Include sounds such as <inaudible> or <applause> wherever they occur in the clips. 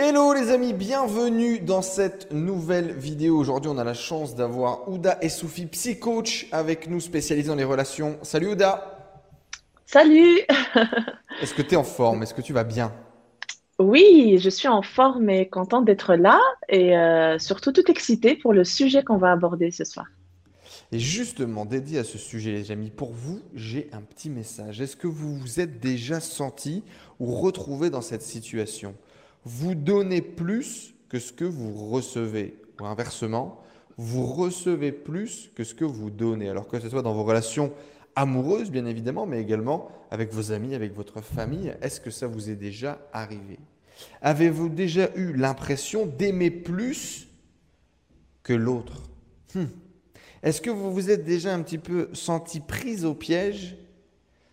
Hello les amis, bienvenue dans cette nouvelle vidéo. Aujourd'hui, on a la chance d'avoir Ouda et Soufi, psy-coach, avec nous spécialisés dans les relations. Salut Ouda Salut <laughs> Est-ce que tu es en forme? Est-ce que tu vas bien? Oui, je suis en forme et contente d'être là et euh, surtout tout excitée pour le sujet qu'on va aborder ce soir. Et justement, dédié à ce sujet, les amis, pour vous, j'ai un petit message. Est-ce que vous vous êtes déjà senti ou retrouvé dans cette situation? Vous donnez plus que ce que vous recevez. Ou inversement, vous recevez plus que ce que vous donnez. Alors que ce soit dans vos relations amoureuses, bien évidemment, mais également avec vos amis, avec votre famille. Est-ce que ça vous est déjà arrivé? Avez-vous déjà eu l'impression d'aimer plus que l'autre? Hmm. Est-ce que vous vous êtes déjà un petit peu senti prise au piège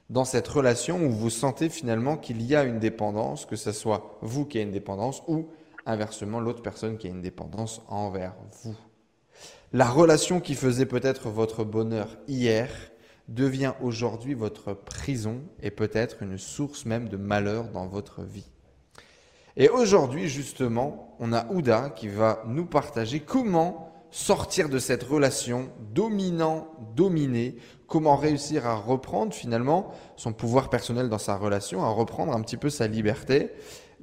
dans cette relation où vous sentez finalement qu'il y a une dépendance, que ce soit vous qui avez une dépendance ou inversement l'autre personne qui a une dépendance envers vous. La relation qui faisait peut-être votre bonheur hier devient aujourd'hui votre prison et peut-être une source même de malheur dans votre vie. Et aujourd'hui, justement, on a Ouda qui va nous partager comment sortir de cette relation dominant-dominé, comment réussir à reprendre finalement son pouvoir personnel dans sa relation, à reprendre un petit peu sa liberté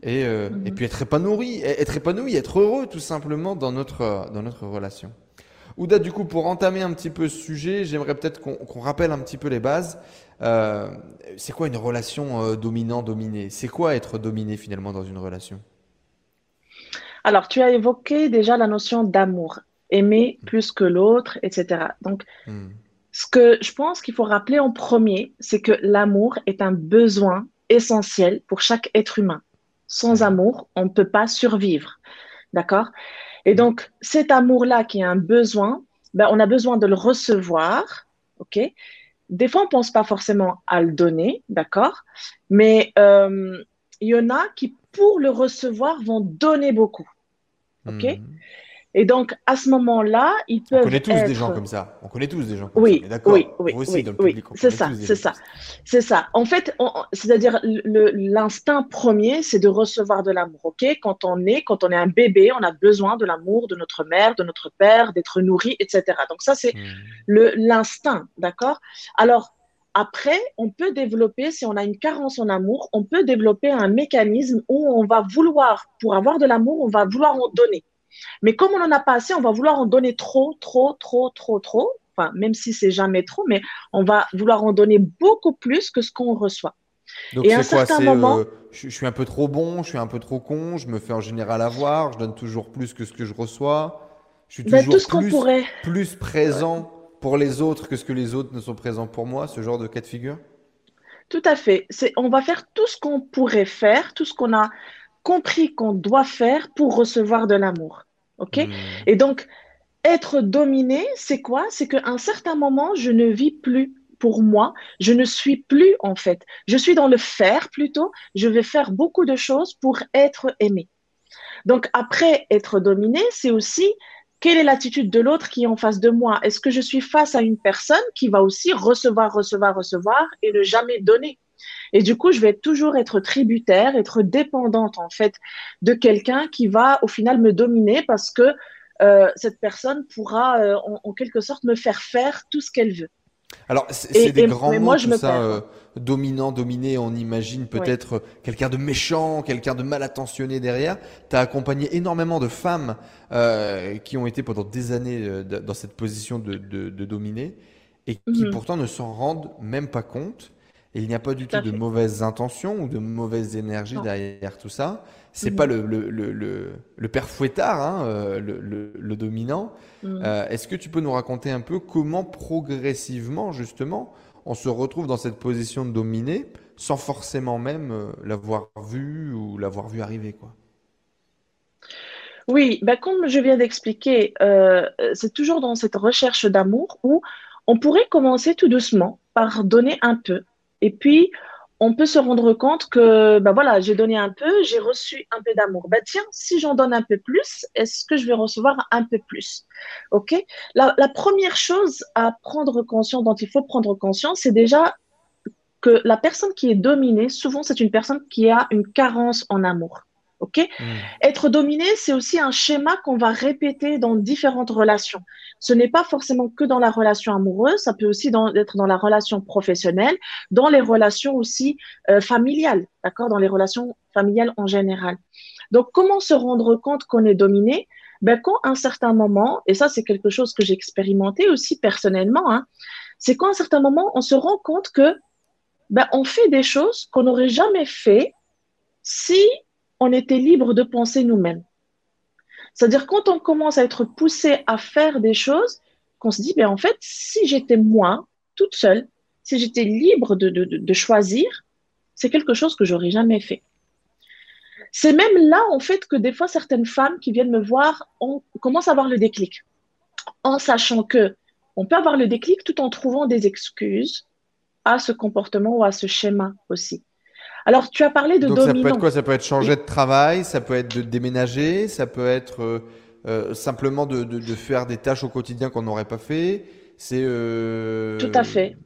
et, euh, et mhm. puis être épanoui, être épanoui, être heureux tout simplement dans notre, dans notre relation. Ouda, du coup, pour entamer un petit peu ce sujet, j'aimerais peut-être qu'on rappelle un petit peu les bases. Euh, c'est quoi une relation euh, dominant-dominé C'est quoi être dominé finalement dans une relation? Alors, tu as évoqué déjà la notion d'amour aimer plus que l'autre, etc. Donc, hmm. ce que je pense qu'il faut rappeler en premier, c'est que l'amour est un besoin essentiel pour chaque être humain. Sans hmm. amour, on ne peut pas survivre. D'accord? Et donc, cet amour-là qui est un besoin, ben, on a besoin de le recevoir. OK? Des fois, on ne pense pas forcément à le donner. D'accord? Mais euh, il y en a qui, pour le recevoir, vont donner beaucoup. OK? Hmm. Et donc, à ce moment-là, ils peuvent. On connaît tous des gens comme ça. On connaît tous des gens comme oui, ça. D'accord. Oui, oui, oui, oui. C'est ça, c'est ça. C'est ça. En fait, c'est-à-dire, l'instinct premier, c'est de recevoir de l'amour. OK? Quand on est, quand on est un bébé, on a besoin de l'amour de notre mère, de notre père, d'être nourri, etc. Donc, ça, c'est hmm. l'instinct. D'accord? Alors, après, on peut développer, si on a une carence en amour, on peut développer un mécanisme où on va vouloir, pour avoir de l'amour, on va vouloir en donner. Mais comme on n'en a pas assez, on va vouloir en donner trop, trop, trop, trop, trop. Enfin, même si c'est jamais trop, mais on va vouloir en donner beaucoup plus que ce qu'on reçoit. Donc et à un certain moment, euh, je, suis un peu trop bon, je suis un peu trop con, je me fais en général avoir, je donne toujours plus que ce que je reçois. Je suis ben, toujours plus, plus présent pour les autres que ce que les autres ne sont présents pour moi, ce genre de cas de figure? Tout à fait. On va faire tout ce qu'on pourrait faire, tout ce qu'on a compris qu'on doit faire pour recevoir de l'amour. OK? Hmm. Et donc, être dominé, c'est quoi? C'est qu'à un certain moment, je ne vis plus pour moi, je ne suis plus en fait. Je suis dans le faire plutôt. Je vais faire beaucoup de choses pour être aimé. Donc, après être dominé, c'est aussi quelle est l'attitude de l'autre qui est en face de moi? Est-ce que je suis face à une personne qui va aussi recevoir, recevoir, recevoir et ne jamais donner? Et du coup, je vais toujours être tributaire, être dépendante en fait de quelqu'un qui va au final me dominer parce que euh, cette personne pourra euh, en, quelque sorte me faire faire tout ce qu'elle veut. Alors, c'est des grands mots, moi, je tout ça, euh, dominant, dominé, on imagine peut-être quelqu'un de méchant, quelqu'un de mal attentionné derrière. Tu as accompagné énormément de femmes qui ont été pendant des années dans cette position de, de, dominer et qui mhm. pourtant ne s'en rendent même pas compte il n'y a pas du tout, de mauvaises intentions ou de mauvaises énergies derrière tout ça. C'est n'est mhm. pas le, le, le, le, père fouettard, hein, euh, le, dominant. Mhm. Euh, est-ce que tu peux nous raconter un peu comment progressivement, justement, on se retrouve dans cette position de dominer sans forcément même euh, l'avoir vu ou l'avoir vu arriver quoi? Oui, bah, comme je viens d'expliquer, c'est toujours dans cette recherche d'amour où on pourrait commencer tout doucement par donner un peu, et puis, on peut se rendre compte que, ben voilà, j'ai donné un peu, j'ai reçu un peu d'amour. Ben tiens, si j'en donne un peu plus, est-ce que je vais recevoir un peu plus? Ok? La, première chose à prendre conscience, dont il faut prendre conscience, c'est déjà que la personne qui est dominée, souvent, c'est une personne qui a une carence en amour. OK? Mm. Être dominé, c'est aussi un schéma qu'on va répéter dans différentes relations. Ce n'est pas forcément que dans la relation amoureuse, ça peut aussi être dans la relation professionnelle, dans les relations aussi euh, familiales, d'accord? Dans les relations familiales en général. Donc, comment se rendre compte qu'on est dominé? Ben, Quand à un certain moment, et ça c'est quelque chose que j'ai expérimenté aussi personnellement, hein, c'est qu'à un certain moment, on se rend compte que ben, on fait des choses qu'on n'aurait jamais fait si on était libre de penser nous-mêmes. C'est-à-dire quand on commence à être poussé à faire des choses, qu'on se dit, ben en fait, si j'étais moi, toute seule, si j'étais libre de, choisir, c'est quelque chose que j'aurais jamais fait. C'est même là, en fait, que des fois, certaines femmes qui viennent me voir on commence à avoir le déclic, en sachant que on peut avoir le déclic tout en trouvant des excuses à ce comportement ou à ce schéma aussi. Alors, tu as parlé de Donc Ça peut être quoi? Ça peut être changer de travail, ça peut être de déménager, ça peut être euh, euh, simplement de, de, faire des tâches au quotidien qu'on n'aurait pas fait. C'est euh, tout à fait.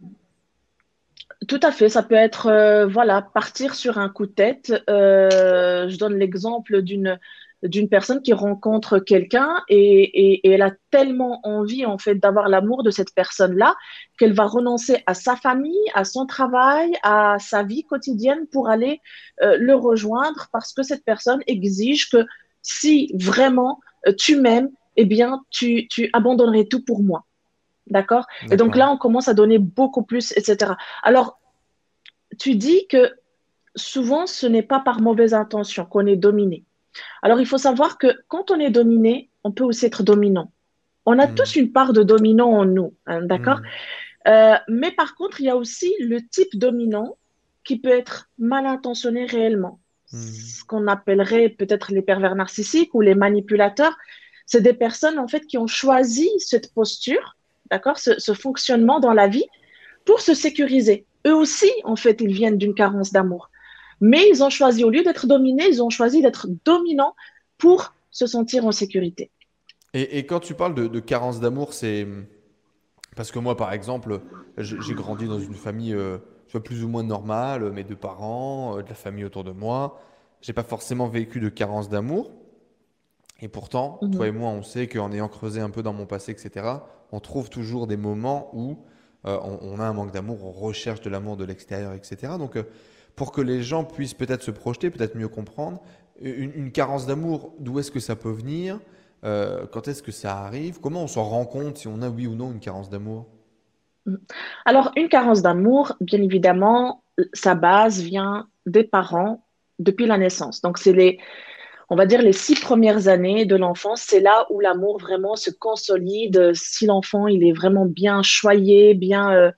Tout à fait. Ça peut être voilà partir sur un coup de tête. je donne l'exemple d'une d'une personne qui rencontre quelqu'un et, elle a tellement envie en fait d'avoir l'amour de cette personne-là qu'elle va renoncer à sa famille, à son travail, à sa vie quotidienne pour aller euh, le rejoindre parce que cette personne exige que si vraiment euh, tu m'aimes, eh bien tu, tu abandonnerais tout pour moi. D'accord? Et donc là, on commence à donner beaucoup plus, etc. Alors, tu dis que souvent, ce n'est pas par mauvaise intention qu'on est dominé. Alors, il faut savoir que quand on est dominé, on peut aussi être dominant. On a hmm. tous une part de dominant en nous, hein, d'accord hmm. euh, Mais par contre, il y a aussi le type dominant qui peut être mal intentionné réellement. Hmm. Ce qu'on appellerait peut-être les pervers narcissiques ou les manipulateurs. C'est des personnes, en fait, qui ont choisi cette posture, d'accord, ce fonctionnement dans la vie pour se sécuriser. Eux aussi, en fait, ils viennent d'une carence d'amour. Mais ils ont choisi, au lieu d'être dominés, ils ont choisi d'être dominants pour se sentir en sécurité. Et, quand tu parles de, carence d'amour, c'est parce que moi, par exemple, j'ai grandi dans une famille euh, plus ou moins normale, mes deux parents, euh, de la famille autour de moi. J'ai pas forcément vécu de carence d'amour. Et pourtant, mhm. toi et moi, on sait qu'en ayant creusé un peu dans mon passé, etc., on trouve toujours des moments où euh, on, a un manque d'amour, on recherche de l'amour de l'extérieur, etc. Donc, pour que les gens puissent peut-être se projeter, peut-être mieux comprendre. Une, carence d'amour, d'où est-ce que ça peut venir euh, Quand est-ce que ça arrive Comment on s'en rend compte si on a oui ou non une carence d'amour? Alors, une carence d'amour, bien évidemment, sa base vient des parents depuis la naissance. Donc, c'est les, on va dire, les six premières années de l'enfance, c'est là où l'amour vraiment se consolide. Si l'enfant, il est vraiment bien choyé, bien... Euh,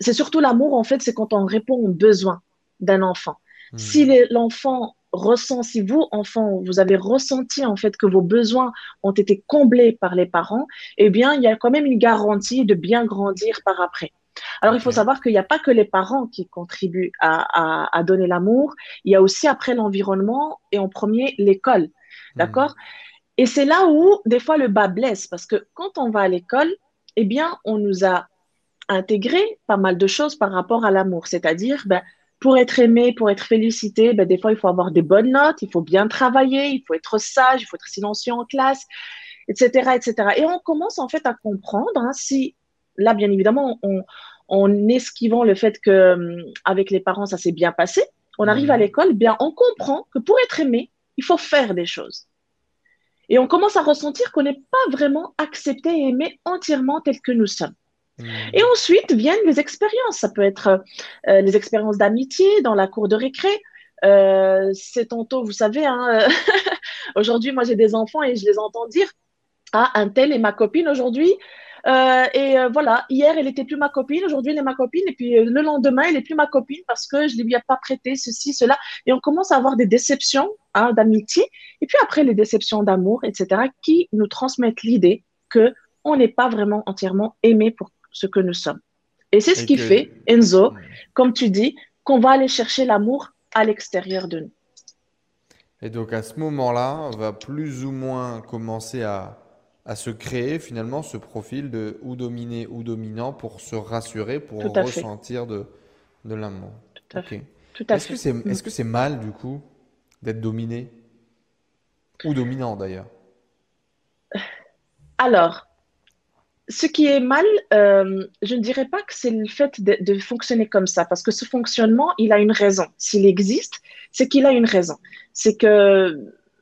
c'est surtout l'amour, en fait, c'est quand on répond aux besoins d'un enfant. Hmm. Si l'enfant ressent, si vous, enfant, vous avez ressenti en fait que vos besoins ont été comblés par les parents, eh bien, il y a quand même une garantie de bien grandir par après. Alors, il faut savoir qu'il n'y a pas que les parents qui contribuent à, donner l'amour, il y a aussi après l'environnement et en premier l'école. Hmm. D'accord? Et c'est là où, des fois, le bas blesse, parce que quand on va à l'école, eh bien, on nous a intégré pas mal de choses par rapport à l'amour. C'est-à-dire, ben, pour être aimé, pour être félicité, ben, des fois, il faut avoir des bonnes notes, il faut bien travailler, il faut être sage, il faut être silencieux en classe, etc., etc. Et on commence en fait à comprendre hein, si, là, bien évidemment, on, en esquivant le fait que hum, avec les parents, ça s'est bien passé, on arrive à mmh. l'école, bien, on comprend que pour être aimé, il faut faire des choses. Et on commence à ressentir qu'on n'est pas vraiment accepté et aimé entièrement tel que nous sommes. Et ensuite viennent les expériences. Ça peut être euh, les expériences d'amitié dans la cour de récré. Euh, c'est tantôt, vous savez, hein, <laughs> aujourd'hui, moi j'ai des enfants et je les entends dire Ah, un tel est ma copine aujourd'hui. Euh, et voilà, hier elle était plus ma copine, aujourd'hui elle est ma copine, et puis le lendemain elle est plus ma copine parce que je ne lui ai pas prêté ceci, cela. Et on commence à avoir des déceptions hein, d'amitié, et puis après les déceptions d'amour, etc., qui nous transmettent l'idée que on n'est pas vraiment entièrement aimé pour ce que nous sommes. Et c'est ce qui fait, Enzo, comme tu dis, qu'on va aller chercher l'amour à l'extérieur de nous. Et donc à ce moment-là, on va plus ou moins commencer à, à, se créer finalement ce profil de ou dominé ou dominant pour se rassurer, pour ressentir de, de l'amour. Tout à fait. Est-ce que c'est est -ce c'est mal du coup d'être dominé? Ou dominant d'ailleurs? Alors, ce qui est mal, euh, je ne dirais pas que c'est le fait de, fonctionner comme ça, parce que ce fonctionnement, il a une raison. S'il existe, c'est qu'il a une raison. C'est que,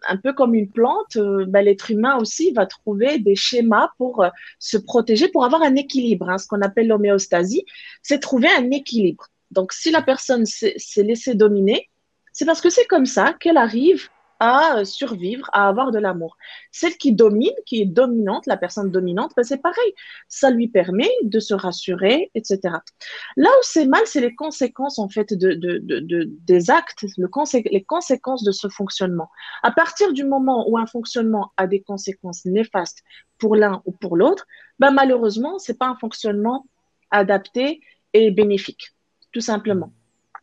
un peu comme une plante, euh, ben, l'être humain aussi va trouver des schémas pour euh, se protéger, pour avoir un équilibre. Hein. ce qu'on appelle l'homéostasie, c'est trouver un équilibre. Donc, si la personne s'est laissée dominer, c'est parce que c'est comme ça qu'elle arrive à euh, survivre, à avoir de l'amour. Celle qui domine, qui est dominante, la personne dominante, ben c'est pareil. Ça lui permet de se rassurer, etc. Là où c'est mal, c'est les conséquences en fait de, de, de, des actes, le les conséquences de ce fonctionnement. À partir du moment où un fonctionnement a des conséquences néfastes pour l'un ou pour l'autre, ben malheureusement, c'est pas un fonctionnement adapté et bénéfique, tout simplement.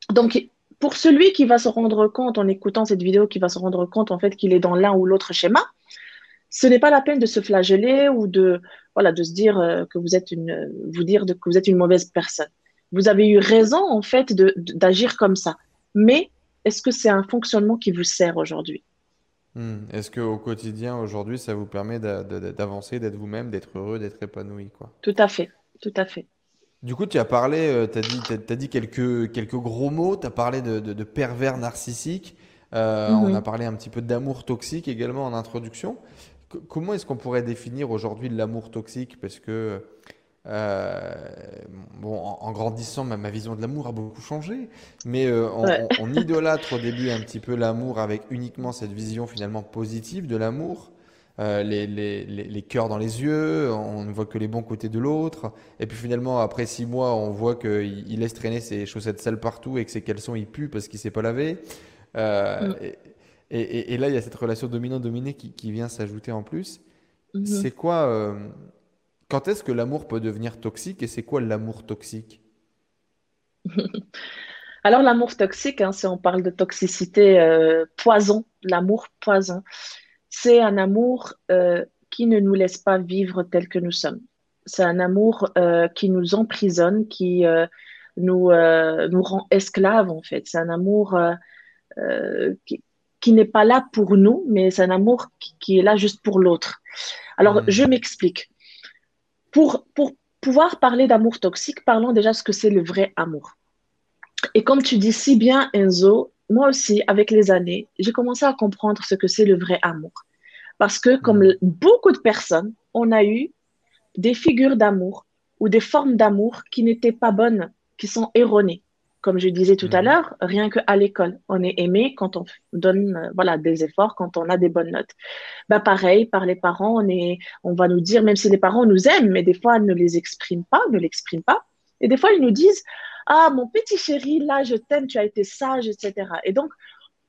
Donc, pour celui qui va se rendre compte en écoutant cette vidéo, qui va se rendre compte en fait qu'il est dans l'un ou l'autre schéma, ce n'est pas la peine de se flageller ou de voilà de se dire euh, que vous êtes une vous dire que vous êtes une mauvaise personne. Vous avez eu raison en fait d'agir comme ça. Mais est-ce que c'est un fonctionnement qui vous sert aujourd'hui? Hmm. Est-ce qu'au quotidien aujourd'hui ça vous permet d'avancer, d'être vous-même, d'être heureux, d'être épanoui quoi? Tout à fait, tout à fait. Du coup, tu as parlé, euh, tu as dit, as, dit quelques, quelques gros mots, tu as parlé de, de, pervers narcissique, euh, on a parlé un petit peu d'amour toxique également en introduction. comment est-ce qu'on pourrait définir aujourd'hui l'amour toxique? Parce que, euh, bon, en, grandissant, ma, ma, vision de l'amour a beaucoup changé, mais on, on, idolâtre au début un petit peu l'amour avec uniquement cette vision finalement positive de l'amour. Euh, les, les, les, cœurs dans les yeux, on ne voit que les bons côtés de l'autre. Et puis finalement, après six mois, on voit qu'il il laisse traîner ses chaussettes sales partout et que ses caleçons ils puent parce qu'il s'est pas lavé. Euh, mm. et, et, là, il y a cette relation dominant-dominé qui, qui, vient s'ajouter en plus. Mm-hmm. C'est quoi euh, Quand est-ce que l'amour peut devenir toxique et c'est quoi l'amour toxique? <laughs> Alors l'amour toxique, hein, si on parle de toxicité, poison, l'amour poison c'est un amour euh, qui ne nous laisse pas vivre tel que nous sommes. C'est un amour euh, qui nous emprisonne, qui euh, nous, nous rend esclaves, en fait. C'est un amour qui, n'est pas là pour nous, mais c'est un amour qui, est là juste pour l'autre. Alors, mmh. je m'explique. Pour, pour pouvoir parler d'amour toxique, parlons déjà de ce que c'est le vrai amour. Et comme tu dis si bien, Enzo, moi aussi, avec les années, j'ai commencé à comprendre ce que c'est le vrai amour. Parce que, comme mm. beaucoup de personnes, on a eu des figures d'amour ou des formes d'amour qui n'étaient pas bonnes, qui sont erronées. Comme je disais tout à mm. l'heure, rien qu'à l'école, on est aimé quand on donne euh, voilà, des efforts, quand on a des bonnes notes. Bah, pareil, par les parents, on, est, on va nous dire, même si les parents nous aiment, mais des fois, ils ne les expriment pas, ne l'expriment pas. Et des fois, ils nous disent, ah, mon petit chéri, là, je t'aime, tu as été sage, etc. Et donc,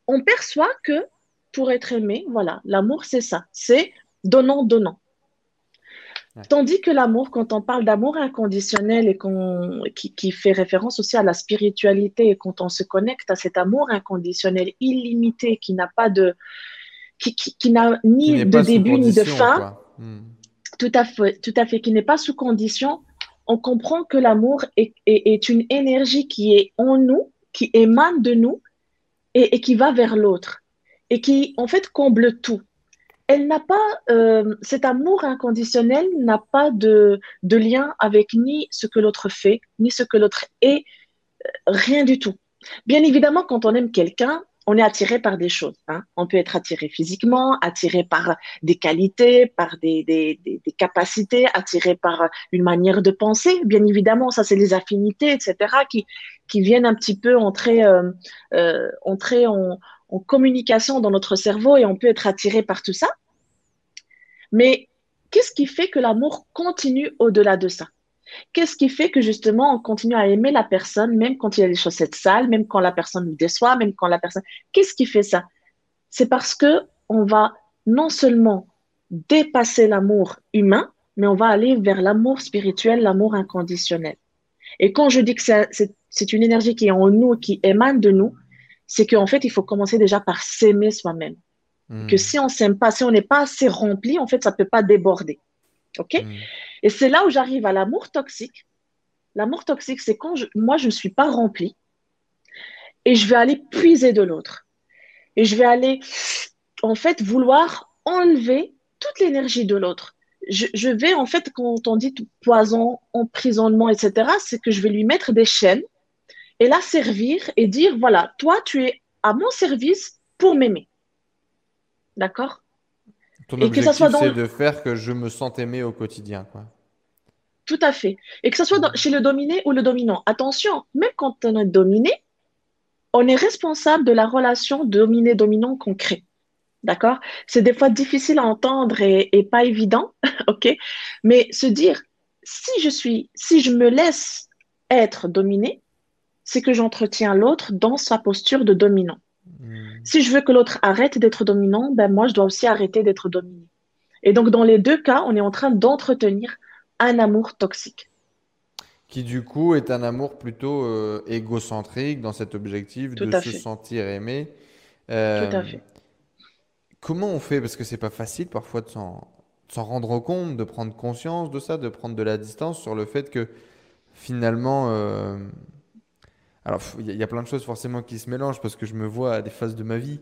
on perçoit que pour être aimé, voilà, l'amour, c'est ça, c'est donnant, donnant. Tandis que l'amour, quand on parle d'amour inconditionnel et qu'on, qui, fait référence aussi à la spiritualité, et quand on se connecte à cet amour inconditionnel illimité qui n'a pas de, qui, qui, n'a ni de début ni de fin, hmm. tout à fait, tout à fait, qui n'est pas sous condition, on comprend que l'amour est, une énergie qui est en nous, qui émane de nous et, qui va vers l'autre et qui en fait comble tout. Elle n'a pas, euh, cet amour inconditionnel n'a pas de, lien avec ni ce que l'autre fait, ni ce que l'autre est, euh, rien du tout. Bien évidemment, quand on aime quelqu'un, on est attiré par des choses. Hein. On peut être attiré physiquement, attiré par des qualités, par des, capacités, attiré par une manière de penser. Bien évidemment, ça, c'est les affinités, etc., qui, viennent un petit peu entrer, euh, euh, en communication dans notre cerveau et on peut être attiré par tout ça. Mais qu'est-ce qui fait que l'amour continue au-delà de ça? Qu'est-ce qui fait que justement on continue à aimer la personne même quand il y a des chaussettes sales, même quand la personne nous déçoit, même quand la personne. Qu'est-ce qui fait ça? C'est parce que on va non seulement dépasser l'amour humain, mais on va aller vers l'amour spirituel, l'amour inconditionnel. Et quand je dis que c'est une énergie qui est en nous, qui émane de nous, c'est qu'en fait, il faut commencer déjà par s'aimer soi-même. Hmm. Que si on s'aime pas, si on n'est pas assez rempli, en fait, ça peut pas déborder. OK hmm. Et c'est là où j'arrive à l'amour toxique. L'amour toxique, c'est quand moi, je ne suis pas remplie et je vais aller puiser de l'autre. Et je vais aller en fait, vouloir enlever toute l'énergie de l'autre. Je, vais, en fait, quand on dit poison, emprisonnement, etc., c'est que je vais lui mettre des chaînes et la servir et dire, voilà, toi, tu es à mon service pour m'aimer. D'accord? Ton objectif, c'est de faire que je me sente aimé au quotidien, quoi. Tout à fait. Et que ce soit chez le dominé ou le dominant. Attention, même quand on est dominé, on est responsable de la relation dominé-dominant qu'on crée. D'accord? C'est des fois difficile à entendre et, pas évident, <laughs> ok? Mais se dire, si je suis, si je me laisse être dominé, c'est que j'entretiens l'autre dans sa posture de dominant. Hmm. Si je veux que l'autre arrête d'être dominant, ben moi, je dois aussi arrêter d'être dominé. Et donc, dans les deux cas, on est en train d'entretenir un amour toxique qui du coup est un amour plutôt euh, égocentrique dans cet objectif de se sentir aimé. Euh, Tout à fait. Comment on fait? Parce que c'est pas facile parfois de s'en rendre compte, de prendre conscience de ça, de prendre de la distance sur le fait que finalement. Euh, alors, il y, a plein de choses forcément qui se mélangent parce que je me vois à des phases de ma vie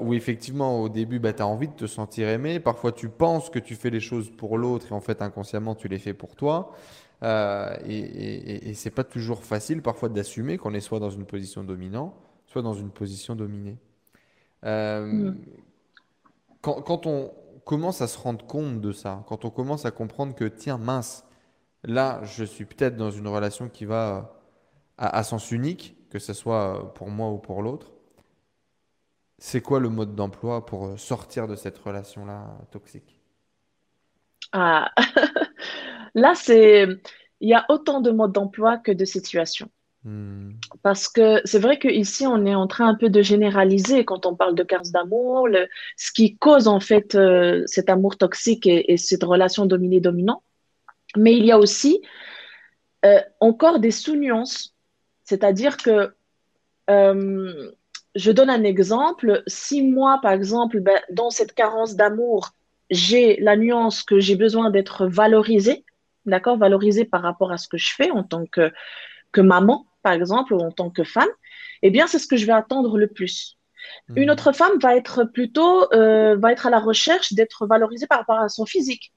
où effectivement, au début, bah, tu as envie de te sentir aimé. Parfois, tu penses que tu fais les choses pour l'autre et en fait, inconsciemment, tu les fais pour toi. Euh, et, et, c'est pas toujours facile parfois d'assumer qu'on est soit dans une position dominante, soit dans une position dominée. Euh, mm. quand, quand, on commence à se rendre compte de ça, quand on commence à comprendre que tiens mince, là je suis peut-être dans une relation qui va à, sens unique, que ce soit pour moi ou pour l'autre, c'est quoi le mode d'emploi pour sortir de cette relation-là toxique? Ah. <laughs> Là, c'est il y a autant de modes d'emploi que de situations. Hmm. Parce que c'est vrai qu'ici, on est en train un peu de généraliser quand on parle de cartes d'amour, ce qui cause en fait euh, cet amour toxique et, cette relation dominée-dominant. Mais il y a aussi euh, encore des sous-nuances. C'est-à-dire que, euh, je donne un exemple, si moi, par exemple, ben, dans cette carence d'amour, j'ai la nuance que j'ai besoin d'être valorisée, d'accord, valorisée par rapport à ce que je fais en tant que, que maman, par exemple, ou en tant que femme, eh bien, c'est ce que je vais attendre le plus. Une mhm. autre femme va être plutôt, euh, va être à la recherche d'être valorisée par rapport à son physique.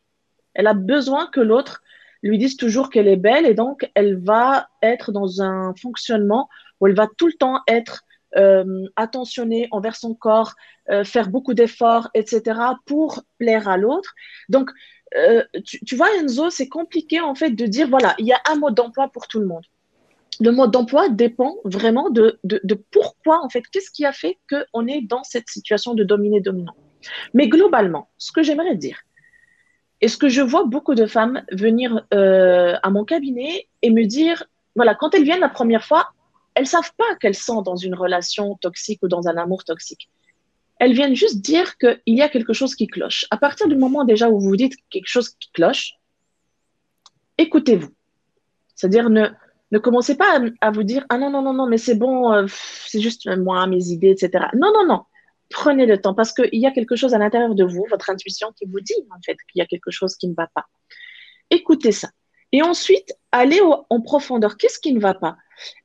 Elle a besoin que l'autre lui dise toujours qu'elle est belle et donc elle va être dans un fonctionnement où elle va tout le temps être euh, attentionnée envers son corps, euh, faire beaucoup d'efforts, etc., pour plaire à l'autre. Donc, euh, tu, vois, Enzo, c'est compliqué en fait de dire, voilà, il y a un mode d'emploi pour tout le monde. Le mode d'emploi dépend vraiment de, de, pourquoi, en fait, qu'est-ce qui a fait qu'on est dans cette situation de dominer-dominant. Mais globalement, ce que j'aimerais dire, et ce que je vois beaucoup de femmes venir euh, à mon cabinet et me dire, voilà, quand elles viennent la première fois, elles savent pas qu'elles sont dans une relation toxique ou dans un amour toxique elles viennent juste dire qu'il y a quelque chose qui cloche. À partir du moment déjà où vous dites quelque chose qui cloche, écoutez-vous. C'est-à-dire ne, ne commencez pas à, vous dire ah non non non non mais c'est bon euh, c'est juste moi mes idées etc. Non non non prenez le temps parce qu'il y a quelque chose à l'intérieur de vous votre intuition qui vous dit en fait qu'il y a quelque chose qui ne va pas. Écoutez ça et ensuite allez en profondeur qu'est-ce qui ne va pas?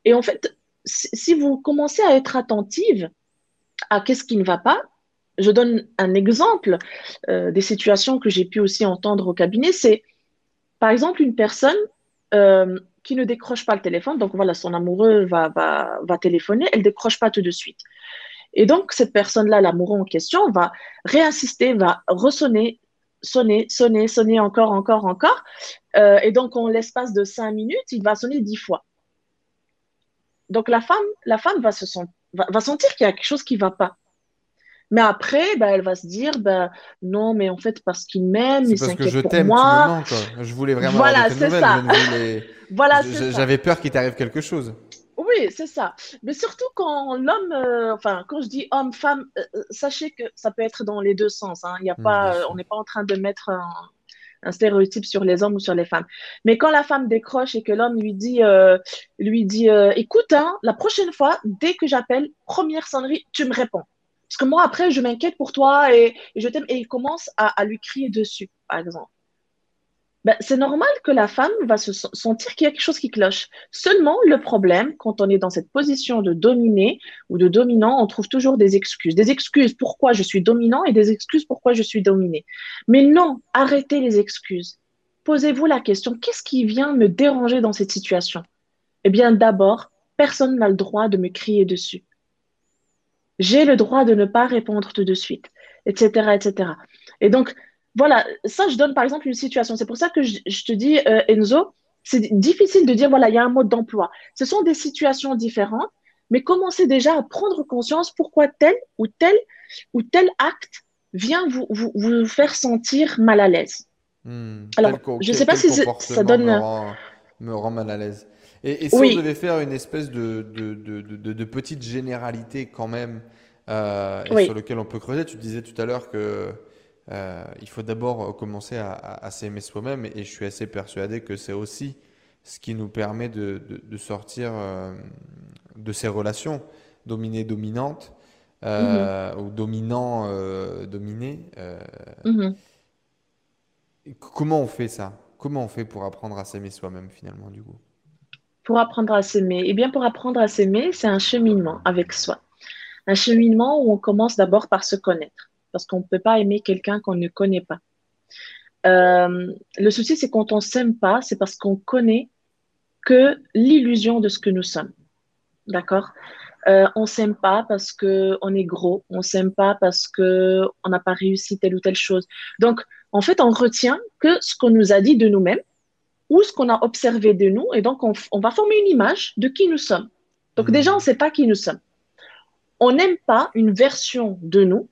Et en fait si vous commencez à être attentive à qu'est-ce qui ne va pas. Je donne un exemple euh, des situations que j'ai pu aussi entendre au cabinet. C'est par exemple une personne euh, qui ne décroche pas le téléphone. Donc voilà, son amoureux va, va, va téléphoner, elle décroche pas tout de suite. Et donc cette personne-là, l'amoureux en question, va réinsister, va ressonner, sonner, sonner, sonner encore, encore, encore. Euh, et donc en l'espace de cinq minutes, il va sonner dix fois. Donc la femme, la femme va se sentir va, sentir qu'il y a quelque chose qui ne va pas. Mais après, bah, elle va se dire, bah, non, mais en fait, parce qu'il m'aime, il s'inquiète pour moi. Je voulais vraiment voilà, c'est ça. <laughs> voilà, J'avais peur qu'il t'arrive quelque chose. Oui, c'est ça. Mais surtout quand l'homme, euh, enfin, quand je dis homme, femme, euh, euh, sachez que ça peut être dans les deux sens. Hein. Il y a mmh, pas, on n'est pas en train de mettre un, un stéréotype sur les hommes ou sur les femmes. Mais quand la femme décroche et que l'homme lui dit, lui dit écoute, hein, la prochaine fois, dès que j'appelle, première sonnerie, tu me réponds. Parce que moi, après, je m'inquiète pour toi et, je t'aime. Et il commence à, lui crier dessus, par exemple. Ben, c'est normal que la femme va se sentir qu'il y a quelque chose qui cloche. Seulement, le problème, quand on est dans cette position de dominer ou de dominant, on trouve toujours des excuses. Des excuses pourquoi je suis dominant et des excuses pourquoi je suis dominé. Mais non, arrêtez les excuses. Posez-vous la question, qu'est-ce qui vient me déranger dans cette situation? Eh bien, d'abord, personne n'a le droit de me crier dessus. J'ai le droit de ne pas répondre tout de suite, etc., etc. Et donc, voilà, ça, je donne par exemple une situation. C'est pour ça que je, te dis, euh, Enzo, c'est difficile de dire, voilà, il y a un mode d'emploi. Ce sont des situations différentes, mais commencez déjà à prendre conscience pourquoi tel ou tel ou tel acte vient vous, vous, faire sentir mal à l'aise. Hmm, Alors, je ne sais pas si ça donne... Me rend, me rend, mal à l'aise. Et, si on devait faire une espèce de, de, de, de petite généralité quand même, euh, sur lequel on peut creuser, tu disais tout à l'heure que euh, il faut d'abord commencer à, s'aimer soi-même et, je suis assez persuadé que c'est aussi ce qui nous permet de, sortir euh, de ces relations dominées-dominantes euh, mhm. ou dominant-dominé. Mhm. Comment on fait ça? Comment on fait pour apprendre à s'aimer soi-même finalement du coup? Pour apprendre à s'aimer Eh bien pour apprendre à s'aimer, c'est un cheminement avec soi. Un cheminement où on commence d'abord par se connaître parce qu'on ne peut pas aimer quelqu'un qu'on ne connaît pas. Euh, le souci, c'est quand on ne s'aime pas, c'est parce qu'on connaît que l'illusion de ce que nous sommes. D'accord? Euh, On ne s'aime pas parce qu'on est gros, on ne s'aime pas parce qu'on n'a pas réussi telle ou telle chose. Donc, en fait, on retient que ce qu'on nous a dit de nous-mêmes ou ce qu'on a observé de nous, et donc on, on, va former une image de qui nous sommes. Donc, mmh. déjà, on ne sait pas qui nous sommes. On n'aime pas une version de nous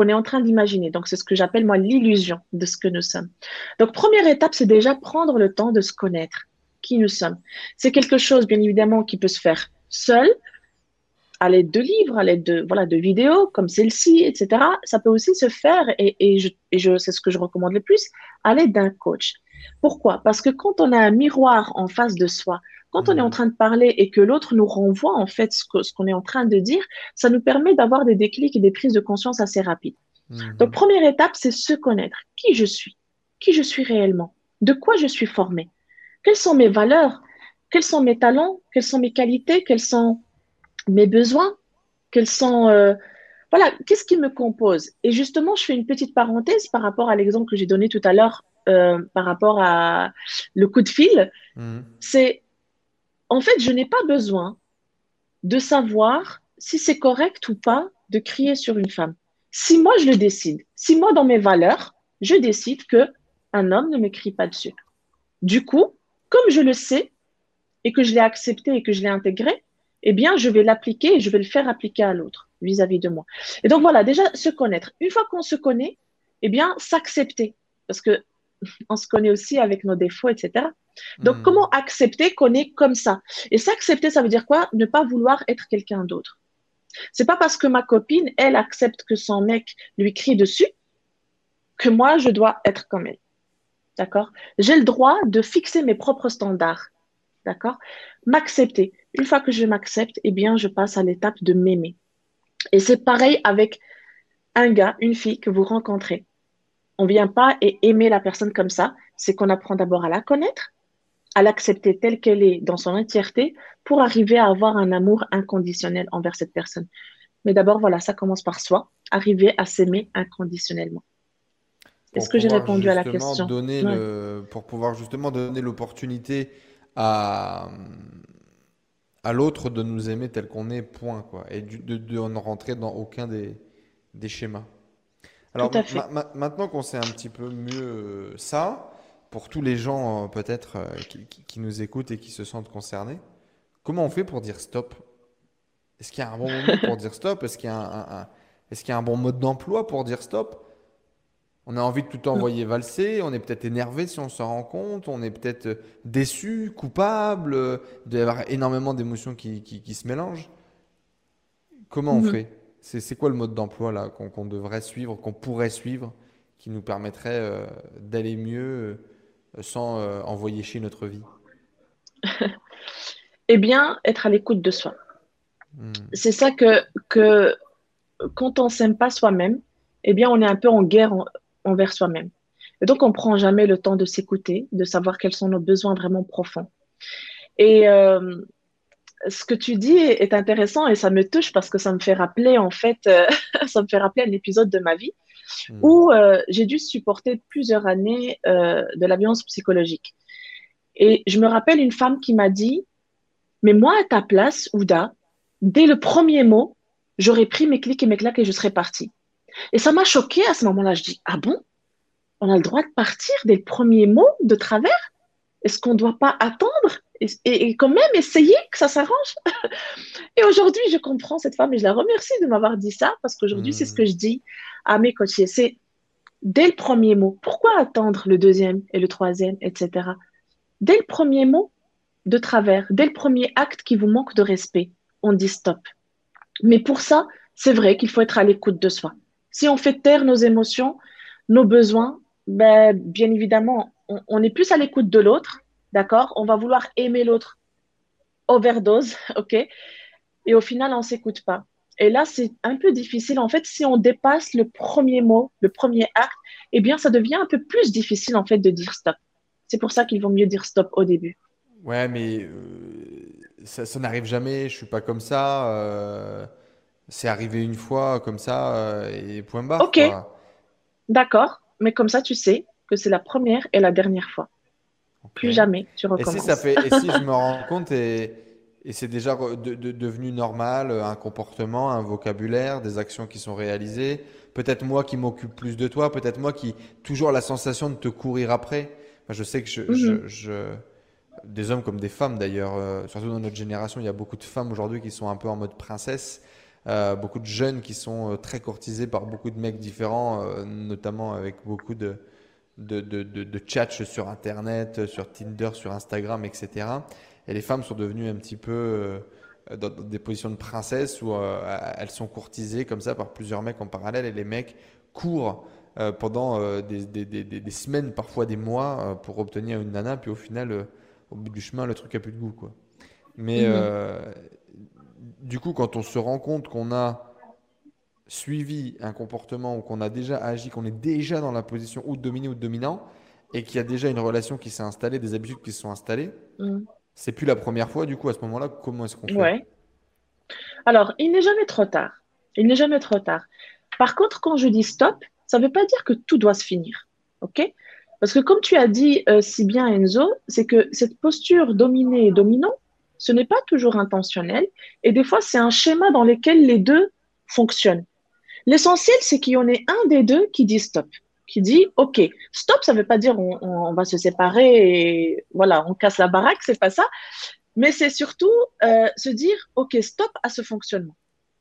qu'on est en train d'imaginer. Donc, c'est ce que j'appelle, moi, l'illusion de ce que nous sommes. Donc, première étape, c'est déjà prendre le temps de se connaître, qui nous sommes. C'est quelque chose, bien évidemment, qui peut se faire seul, à l'aide de livres, à l'aide de, voilà, de vidéos comme celle-ci, etc. Ça peut aussi se faire, et, et, je, et je, c'est ce que je recommande le plus, à l'aide d'un coach. Pourquoi? Parce que quand on a un miroir en face de soi, quand on est en train de parler et que l'autre nous renvoie en fait ce qu'on est en train de dire, ça nous permet d'avoir des déclics et des prises de conscience assez rapides. Mmh. Donc, première étape, c'est se connaître. Qui je suis? Qui je suis réellement? De quoi je suis formé Quelles sont mes valeurs? Quels sont mes talents? Quelles sont mes qualités? Quels sont mes besoins? Quels sont... Euh, voilà, qu'est-ce qui me compose? Et justement, je fais une petite parenthèse par rapport à l'exemple que j'ai donné tout à l'heure euh, par rapport à le coup de fil. Mmh. C'est en fait, je n'ai pas besoin de savoir si c'est correct ou pas de crier sur une femme. Si moi je le décide, si moi dans mes valeurs, je décide que un homme ne me crie pas dessus. Du coup, comme je le sais et que je l'ai accepté et que je l'ai intégré, eh bien, je vais l'appliquer et je vais le faire appliquer à l'autre vis-à-vis de moi. Et donc voilà, déjà se connaître. Une fois qu'on se connaît, eh bien, s'accepter. Parce que <laughs> on se connaît aussi avec nos défauts, etc. Donc, hmm. comment accepter qu'on est comme ça? Et s'accepter, ça veut dire quoi? Ne pas vouloir être quelqu'un d'autre. C'est pas parce que ma copine, elle accepte que son mec lui crie dessus que moi, je dois être comme elle. D'accord? J'ai le droit de fixer mes propres standards. D'accord? M'accepter. Une fois que je m'accepte, eh bien, je passe à l'étape de m'aimer. Et c'est pareil avec un gars, une fille que vous rencontrez. On vient pas et aimer la personne comme ça. C'est qu'on apprend d'abord à la connaître, à l'accepter telle qu'elle est dans son entièreté pour arriver à avoir un amour inconditionnel envers cette personne. Mais d'abord, voilà, ça commence par soi, arriver à s'aimer inconditionnellement. Est-ce que j'ai répondu à la question? donner Pour pouvoir justement donner l'opportunité à, à l'autre de nous aimer tel qu'on est, point, quoi, et de, de, ne rentrer dans aucun des, des schémas. Alors maintenant qu'on sait un petit peu mieux ça, pour tous les gens euh, peut-être euh, qui, nous écoutent et qui se sentent concernés, comment on fait pour dire stop? Est-ce qu'il y a un bon moment pour dire stop? Est-ce qu'il y, a un, bon mode d'emploi pour dire stop? On a envie de tout envoyer valser, on est peut-être énervé si on s'en rend compte, on est peut-être déçu, coupable, il doit y avoir énormément d'émotions qui, se mélangent. Comment on mhm. fait? C'est quoi le mode d'emploi là qu'on devrait suivre, qu'on pourrait suivre, qui nous permettrait euh, d'aller mieux sans euh, envoyer chez notre vie <laughs> Eh bien, être à l'écoute de soi. Hmm. C'est ça que, que quand on s'aime pas soi-même, eh bien, on est un peu en guerre envers soi-même. Et donc, on prend jamais le temps de s'écouter, de savoir quels sont nos besoins vraiment profonds. Et euh, ce que tu dis est intéressant et ça me touche parce que ça me fait rappeler, en fait, euh, <laughs> ça me fait rappeler un épisode de ma vie hmm. où euh, j'ai dû supporter plusieurs années de la violence psychologique. Et je me rappelle une femme qui m'a dit, mais moi, à ta place, Ouda, dès le premier mot, j'aurais pris mes clics et mes claques et je serais partie. Et ça m'a choquée à ce moment-là. Je dis, ah bon? On a le droit de partir dès le premier mot de travers? Est-ce qu'on ne doit pas attendre? Et, quand même essayer que ça s'arrange <laughs> Et aujourd'hui, je comprends cette femme et je la remercie de m'avoir dit ça parce qu'aujourd'hui, c'est ce que je dis à mes coachés. C'est dès le premier mot. Pourquoi attendre le deuxième et le troisième, etc. Dès le premier mot de travers, dès le premier acte qui vous manque de respect, on dit stop. Mais pour ça, c'est vrai qu'il faut être à l'écoute de soi. Si on fait taire nos émotions, nos besoins, ben, bien évidemment, on, est plus à l'écoute de l'autre, d'accord? On va vouloir aimer l'autre overdose, <laughs> ok? Et au final, on ne s'écoute pas. Et là, c'est un peu difficile. En fait, si on dépasse le premier mot, le premier acte, eh bien, ça devient un peu plus difficile, en fait, de dire stop. C'est pour ça qu'il vaut mieux dire stop au début. Ouais, mais euh, ça, n'arrive jamais. Je suis pas comme ça. Euh, c'est arrivé une fois comme ça euh, et point barre. Ok. D'accord. Mais comme ça, tu sais que c'est la première et la dernière fois. Plus jamais tu recommences. Et si, ça fait, et si je me rends <laughs> compte et, et c'est déjà devenu normal, un comportement, un vocabulaire, des actions qui sont réalisées, peut-être moi qui m'occupe plus de toi, peut-être moi qui toujours la sensation de te courir après. je sais que je, mhm. je, des hommes comme des femmes d'ailleurs, euh, surtout dans notre génération, il y a beaucoup de femmes aujourd'hui qui sont un peu en mode princesse euh, beaucoup de jeunes qui sont euh, très courtisés par beaucoup de mecs différents, euh, notamment avec beaucoup de, de, de, de, chats sur Internet, sur Tinder, sur Instagram, etc. Et les femmes sont devenues un petit peu dans des positions de princesse où elles sont courtisées comme ça par plusieurs mecs en parallèle et les mecs courent pendant des, des, des, des, semaines, parfois des mois pour obtenir une nana, puis au final, au bout du chemin, le truc a plus de goût. Quoi. Mais mmh du coup, quand on se rend compte qu'on a suivi un comportement ou qu'on a déjà agi, qu'on est déjà dans la position ou de dominé ou de dominant, et qu'il y a déjà une relation qui s'est installée, des habitudes qui se sont installées, mm. c'est plus la première fois. Du coup, à ce moment-là, comment est-ce qu'on fait? Ouais. Alors, il n'est jamais trop tard. Il n'est jamais trop tard. Par contre, quand je dis stop, ça ne veut pas dire que tout doit se finir. OK? Parce que comme tu as dit euh, si bien, Enzo, c'est que cette posture dominée et dominant, ce n'est pas toujours intentionnel et des fois, c'est un schéma dans lequel les deux fonctionnent. L'essentiel, c'est qu'il y en ait un des deux qui dit stop, qui dit OK. Stop, ça ne veut pas dire on, va se séparer et voilà, on casse la baraque, c'est pas ça. Mais c'est surtout euh, se dire OK, stop à ce fonctionnement.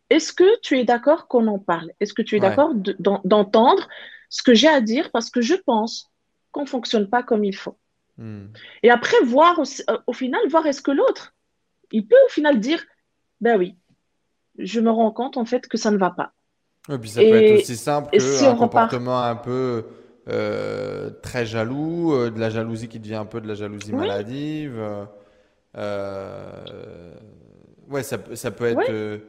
Est-ce que tu es d'accord qu'on en parle? Est-ce que tu es d'accord d'entendre ce que j'ai à dire parce que je pense qu'on ne fonctionne pas comme il faut? Hmm. Et après, voir euh, au final, voir est-ce que l'autre, il peut au final dire ben oui, je me rends compte en fait que ça ne va pas. Oui, puis ça peut être aussi simple qu'un comportement un peu euh, très jaloux, euh, de la jalousie qui devient un peu de la jalousie maladive. Euh, ouais, ça, ça, peut être.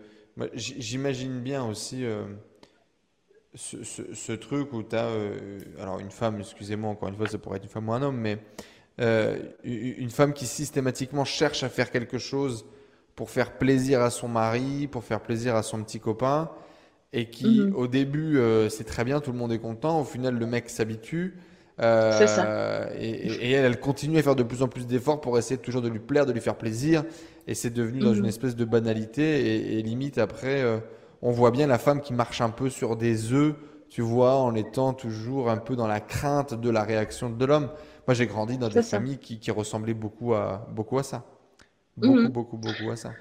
J'imagine bien aussi ce, ce, truc où tu as. alors, une femme, excusez-moi, encore une fois, ça pourrait être une femme ou un homme, mais une femme qui systématiquement cherche à faire quelque chose pour faire plaisir à son mari, pour faire plaisir à son petit copain, et qui mhm. au début euh, c'est très bien, tout le monde est content, au final le mec s'habitue. Euh, c'est ça. Et, elle, elle continue à faire de plus en plus d'efforts pour essayer toujours de lui plaire, de lui faire plaisir, et c'est devenu dans une mhm. espèce de banalité, et, limite après, on voit bien la femme qui marche un peu sur des œufs, tu vois, en étant toujours un peu dans la crainte de la réaction de l'homme. Moi, j'ai grandi dans des familles qui, qui, ressemblaient beaucoup à, beaucoup à ça. Beaucoup, mhm. beaucoup, beaucoup à ça.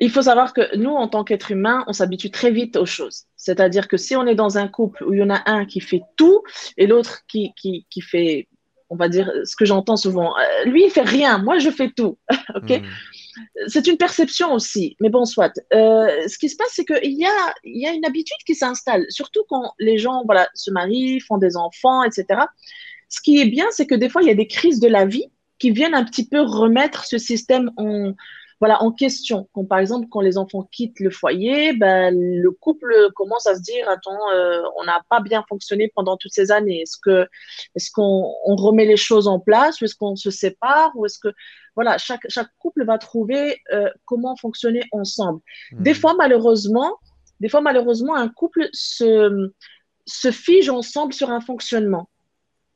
Il faut savoir que nous, en tant qu'êtres humains, on s'habitue très vite aux choses. C'est-à-dire que si on est dans un couple où il y en a un qui fait tout et l'autre qui, qui, qui, fait, on va dire, ce que j'entends souvent, euh, lui, il fait rien, moi, je fais tout. <laughs> ok mhm. C'est une perception aussi, mais bon, soit. Euh, ce qui se passe, c'est qu'il y a, il y a une habitude qui s'installe, surtout quand les gens voilà, se marient, font des enfants, etc. Ce qui est bien, c'est que des fois, il y a des crises de la vie qui viennent un petit peu remettre ce système en, voilà, en question. Quand, par exemple, quand les enfants quittent le foyer, ben, le couple commence à se dire, attends, euh, on n'a pas bien fonctionné pendant toutes ces années. Est-ce que, est-ce qu'on on remet les choses en place ou est-ce qu'on se sépare ou est-ce que, voilà, chaque, chaque couple va trouver euh, comment fonctionner ensemble. Hmm. Des fois, malheureusement, des fois, malheureusement, un couple se, se fige ensemble sur un fonctionnement.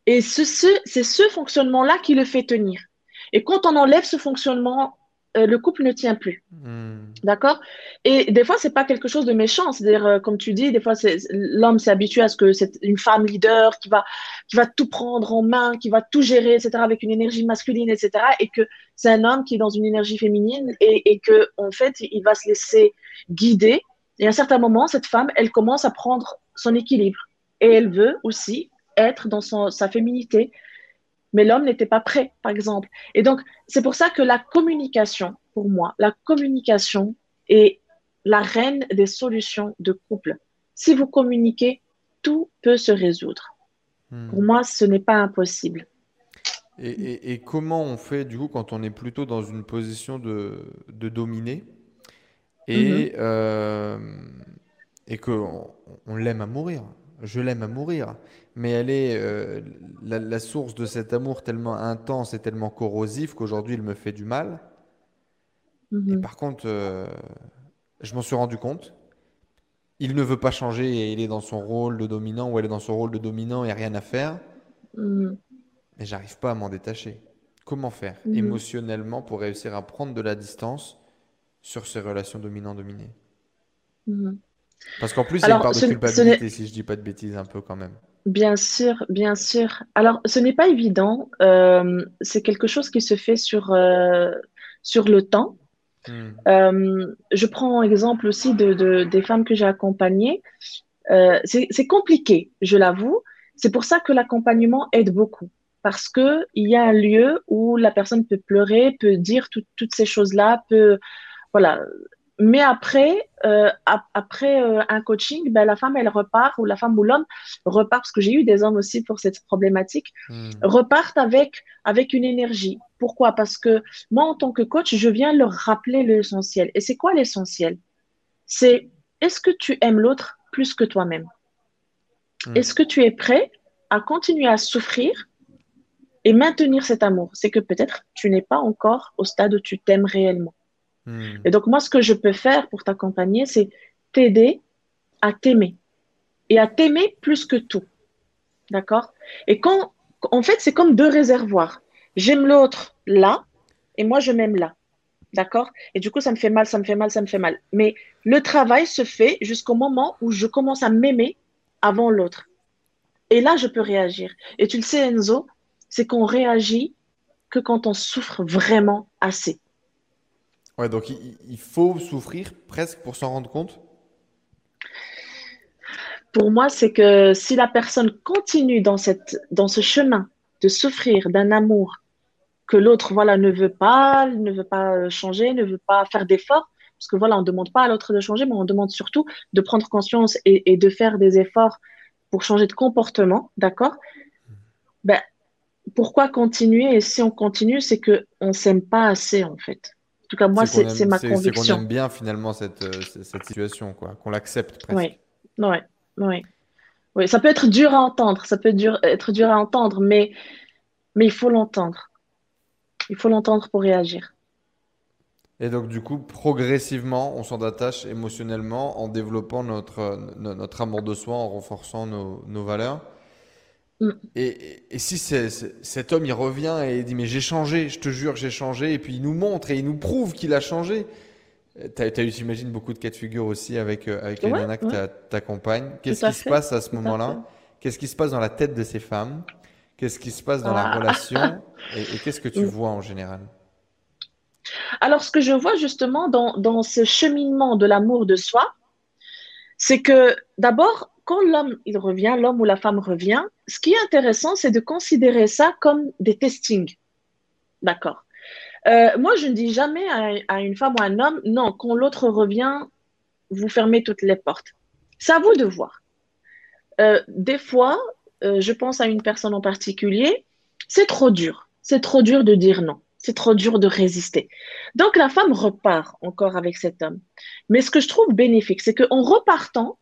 Et ce, ce, c'est ce fonctionnement-là qui le fait tenir. Et quand on enlève ce fonctionnement, euh, le couple ne tient plus. Hmm. D'accord? Et des fois, c'est pas quelque chose de méchant. C'est-à-dire, euh, comme tu dis, des fois, l'homme s'est habitué à ce que c'est une femme leader qui va, qui va tout prendre en main, qui va tout gérer, etc., avec une énergie masculine, etc., et que c'est un homme qui est dans une énergie féminine et, et que, en fait, il va se laisser guider. Et à un certain moment, cette femme, elle commence à prendre son équilibre. Et elle veut aussi être dans son, sa féminité, mais l'homme n'était pas prêt, par exemple. Et donc, c'est pour ça que la communication, pour moi, la communication est la reine des solutions de couple. Si vous communiquez, tout peut se résoudre. Hmm. Pour moi, ce n'est pas impossible. Et, et- et comment on fait du coup quand on est plutôt dans une position de, de dominer et, euh, et qu'on on l'aime à mourir? Je l'aime à mourir, mais elle est euh, la, la source de cet amour tellement intense et tellement corrosif qu'aujourd'hui il me fait du mal. Et Mhm. par contre, euh, je m'en suis rendu compte. Il ne veut pas changer et il est dans son rôle de dominant ou elle est dans son rôle de dominant et rien à faire. Mhm. Mais j'arrive pas à m'en détacher. Comment faire Mhm. émotionnellement pour réussir à prendre de la distance sur ces relations dominant-dominé? Mhm. Parce qu'en plus, il y a une part de culpabilité, si je dis pas de bêtises, un peu quand même. Bien sûr, bien sûr. Alors, ce n'est pas évident. Euh, c'est quelque chose qui se fait sur, euh, sur le temps. Hmm. Euh, je prends exemple aussi de, de- des femmes que j'ai accompagnées. Euh, c'est c'est compliqué, je l'avoue. C'est pour ça que l'accompagnement aide beaucoup. Parce que il y a un lieu où la personne peut pleurer, peut dire tout- toutes ces choses-là, peut, voilà. Mais après, euh, ap- après euh, un coaching, ben, la femme, elle repart, ou la femme ou l'homme repart, parce que j'ai eu des hommes aussi pour cette problématique, Hmm. repartent avec, avec une énergie. Pourquoi? Parce que moi, en tant que coach, je viens leur rappeler l'essentiel. Et c'est quoi l'essentiel? C'est est-ce que tu aimes l'autre plus que toi-même? Hmm. Est-ce que tu es prêt à continuer à souffrir et maintenir cet amour? C'est que peut-être tu n'es pas encore au stade où tu t'aimes réellement. Hmm. Et donc, moi, ce que je peux faire pour t'accompagner, c'est t'aider à t'aimer et à t'aimer plus que tout. D'accord? Et quand, en fait, c'est comme deux réservoirs. J'aime l'autre là et moi, je m'aime là. D'accord? Et du coup, ça me fait mal, ça me fait mal, ça me fait mal. Mais le travail se fait jusqu'au moment où je commence à m'aimer avant l'autre. Et là, je peux réagir. Et tu le sais, Enzo, c'est qu'on réagit que quand on souffre vraiment assez. Ouais, donc il, faut souffrir presque pour s'en rendre compte. Pour moi, c'est que si la personne continue dans cette, dans ce chemin de souffrir d'un amour que l'autre, voilà, ne veut pas, ne veut pas euh, changer, ne veut pas faire d'efforts, parce que voilà, on ne demande pas à l'autre de changer, mais on demande surtout de prendre conscience et, de faire des efforts pour changer de comportement, d'accord? Ben, pourquoi continuer? Et si on continue, c'est que on s'aime pas assez, en fait. En tout cas, moi, C'est ma c'est, c'est qu'on conviction. aime bien finalement cette, euh, cette situation, quoi, qu'on l'accepte presque. Oui, oui, oui. Oui, ça peut être dur à entendre, ça peut dur, être dur à entendre, mais, mais il faut l'entendre. Il faut l'entendre pour réagir. Et donc, du coup, progressivement, on s'en attache émotionnellement en développant notre, no- notre amour de soi, en renforçant nos, nos valeurs. Mm. Et, et- et si cet homme, il revient et il dit, mais j'ai changé, je te jure, j'ai changé, et puis il nous montre et il nous prouve qu'il a changé. Euh, T'as, t'as eu, j'imagine, beaucoup de cas de figure aussi avec, euh, avec les Ouais, nanas que ouais, t'a- t'accompagnes. Qu'est-ce qui se passe à ce moment-là? Qu'est-ce qui se passe dans la tête de ces femmes? Qu'est-ce qui se passe dans la Ah. relation? <laughs> Et, et qu'est-ce que tu vois en général? Alors, ce que je vois justement dans, dans ce cheminement de l'amour de soi, c'est que d'abord, quand l'homme il revient, l'homme ou la femme revient, ce qui est intéressant, c'est de considérer ça comme des testings. D'accord. Euh, moi, je ne dis jamais à, une femme ou à un homme, non, quand l'autre revient, vous fermez toutes les portes. C'est à vous de voir. Euh, des fois, euh, je pense à une personne en particulier, c'est trop dur. C'est trop dur de dire non. c'est trop dur de résister. Donc la femme repart encore avec cet homme. Mais ce que je trouve bénéfique, c'est qu'en repartant,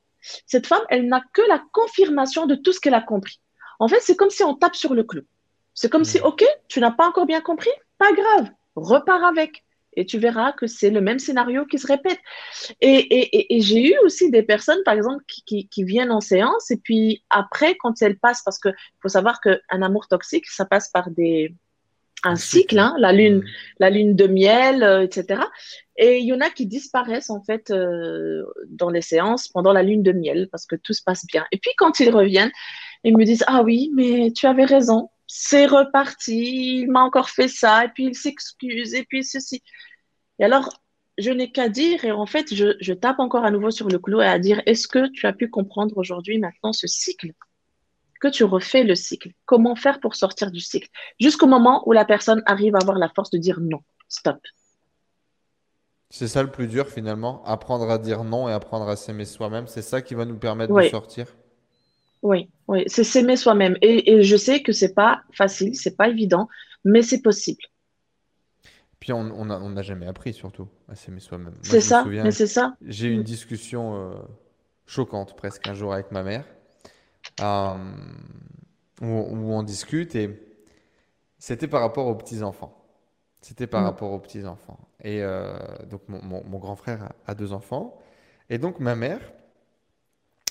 cette femme, elle n'a que la confirmation de tout ce qu'elle a compris. En fait, c'est comme si on tape sur le clou. C'est comme si, hmm. OK, tu n'as pas encore bien compris, pas grave, repars avec. Et tu verras que c'est le même scénario qui se répète. Et, j'ai eu aussi des personnes, par exemple, qui, viennent en séance et puis après, quand elles passent, parce qu'il faut savoir qu'un amour toxique, ça passe par des, un cycle, hein, la lune, mm. la lune de miel, euh, etc. Et il y en a qui disparaissent en fait euh, dans les séances pendant la lune de miel parce que tout se passe bien. Et puis quand ils reviennent, ils me disent ah oui, mais tu avais raison, c'est reparti, il m'a encore fait ça, et puis il s'excuse, et puis ceci. Et alors, je n'ai qu'à dire, et en fait, je, je, tape encore à nouveau sur le clou et à dire, est-ce que tu as pu comprendre aujourd'hui maintenant ce cycle? Que tu refais le cycle. Comment faire pour sortir du cycle? Jusqu'au moment où la personne arrive à avoir la force de dire non, stop. C'est ça le plus dur finalement, apprendre à dire non et apprendre à s'aimer soi-même. C'est ça qui va nous permettre de sortir. Oui, oui, c'est s'aimer soi-même. Et, je sais que c'est pas facile, c'est pas évident, mais c'est possible. Puis on n'a jamais appris surtout à s'aimer soi-même. C'est ça, mais c'est ça. J'ai eu une discussion euh, choquante presque un jour avec ma mère, euh, où, on discute et c'était par rapport aux petits-enfants. C'était par mm. rapport aux petits-enfants. Et euh, donc mon, grand frère a deux enfants. Et donc ma mère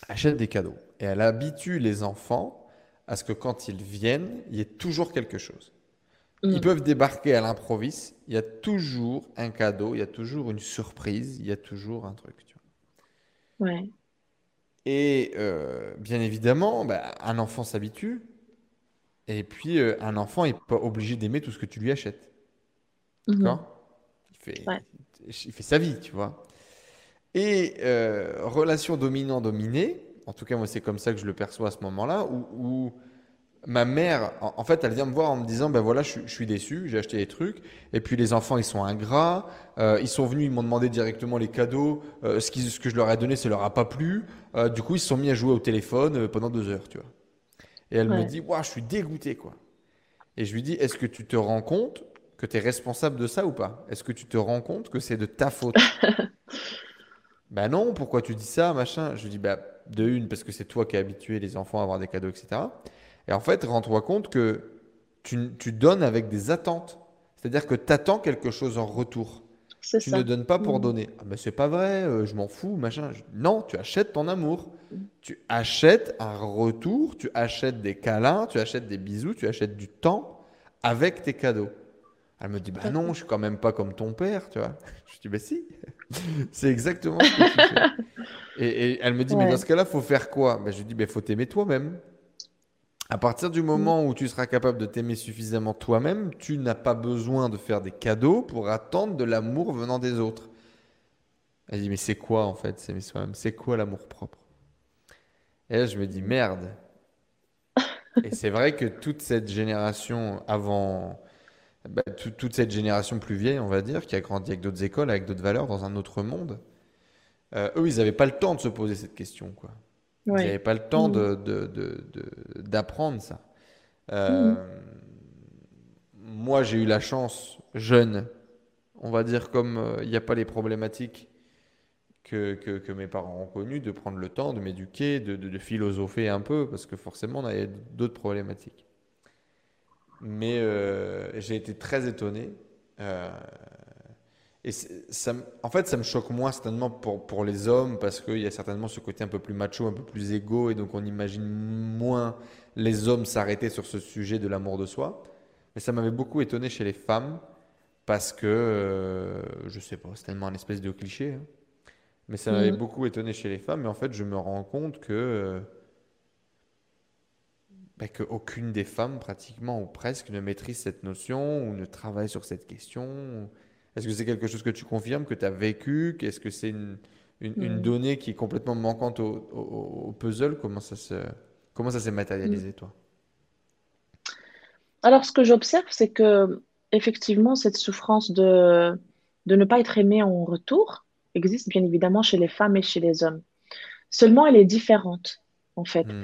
achète des cadeaux. Et elle habitue les enfants à ce que quand ils viennent, il y ait toujours quelque chose. Ils mm. peuvent débarquer à l'improviste, il y a toujours un cadeau, il y a toujours une surprise, il y a toujours un truc. Tu vois. Ouais. Et euh, bien évidemment, bah, un enfant s'habitue. Et puis, euh, un enfant n'est pas obligé d'aimer tout ce que tu lui achètes. D'accord il, fait, il fait sa vie, tu vois. Et euh, relation dominant-dominé, en tout cas, moi, c'est comme ça que je le perçois à ce moment-là, où, ma mère, en, fait, elle vient me voir en me disant, ben voilà, je, suis déçu, j'ai acheté des trucs, et puis les enfants, ils sont ingrats, euh, ils sont venus, ils m'ont demandé directement les cadeaux, euh, ce, ce, que je leur ai donné, ça leur a pas plu, du coup, ils se sont mis à jouer au téléphone pendant deux heures, tu vois. Et elle me dit, waouh, je suis dégoûté, quoi. Et je lui dis, est-ce que tu te rends compte que tu es responsable de ça ou pas? Est-ce que tu te rends compte que c'est de ta faute? <laughs> Ben non, pourquoi tu dis ça, machin? Je lui dis, bah, de une, parce que c'est toi qui as habitué les enfants à avoir des cadeaux, etc. Et en fait, rends-toi compte que tu, tu, donnes avec des attentes. C'est-à-dire que tu attends quelque chose en retour. Tu ne donnes pas pour mm. donner. Ah ben c'est pas vrai, euh, je m'en fous, machin. Non, tu achètes ton amour. Mm. Tu achètes un retour, tu achètes des câlins, tu achètes des bisous, tu achètes du temps avec tes cadeaux. Elle me dit, bah non, je suis quand même pas comme ton père, tu vois. <laughs> Je dis, bah si, <laughs> c'est exactement ce que tu fais. <laughs> Et, elle me dit, mais dans ce cas-là, faut faire quoi? Ben, Je lui dis, il bah, faut t'aimer toi-même. À partir du moment où tu seras capable de t'aimer suffisamment toi-même, tu n'as pas besoin de faire des cadeaux pour attendre de l'amour venant des autres. Elle dit, mais c'est quoi en fait s'aimer soi-même C'est quoi l'amour propre? Et là, je me dis, merde. Et c'est vrai que toute cette génération avant, bah, toute cette génération plus vieille, on va dire, qui a grandi avec d'autres écoles, avec d'autres valeurs, dans un autre monde, euh, eux, ils n'avaient pas le temps de se poser cette question. Quoi. Ils n'avaient pas le temps mmh. d'apprendre de, ça. Euh, mmh. Moi, j'ai eu la chance, jeune, on va dire comme euh, il n'y a pas les problématiques que, que, mes parents ont connues, de prendre le temps de m'éduquer, de, de, philosopher un peu, parce que forcément, on avait d'autres problématiques. Mais euh, j'ai été très étonné. Euh, et ça, en fait, ça me choque moins certainement pour, pour les hommes parce qu'il y a certainement ce côté un peu plus macho, un peu plus égo, et donc on imagine moins les hommes s'arrêter sur ce sujet de l'amour de soi. Mais ça m'avait beaucoup étonné chez les femmes parce que, euh, je sais pas, c'est tellement un espèce de cliché. Hein. Mais ça m'avait mmh. beaucoup étonné chez les femmes. Mais en fait, je me rends compte que bah, qu'aucune des femmes, pratiquement ou presque, ne maîtrise cette notion ou ne travaille sur cette question Est-ce que c'est quelque chose que tu confirmes, que tu as vécu Est-ce que c'est une, une, hmm. donnée qui est complètement manquante au, au, puzzle? Comment ça se, comment ça s'est matérialisé, hmm. toi? Alors, ce que j'observe, c'est que effectivement, cette souffrance de, de ne pas être aimé en retour existe bien évidemment chez les femmes et chez les hommes. Seulement, elle est différente en fait. Hmm.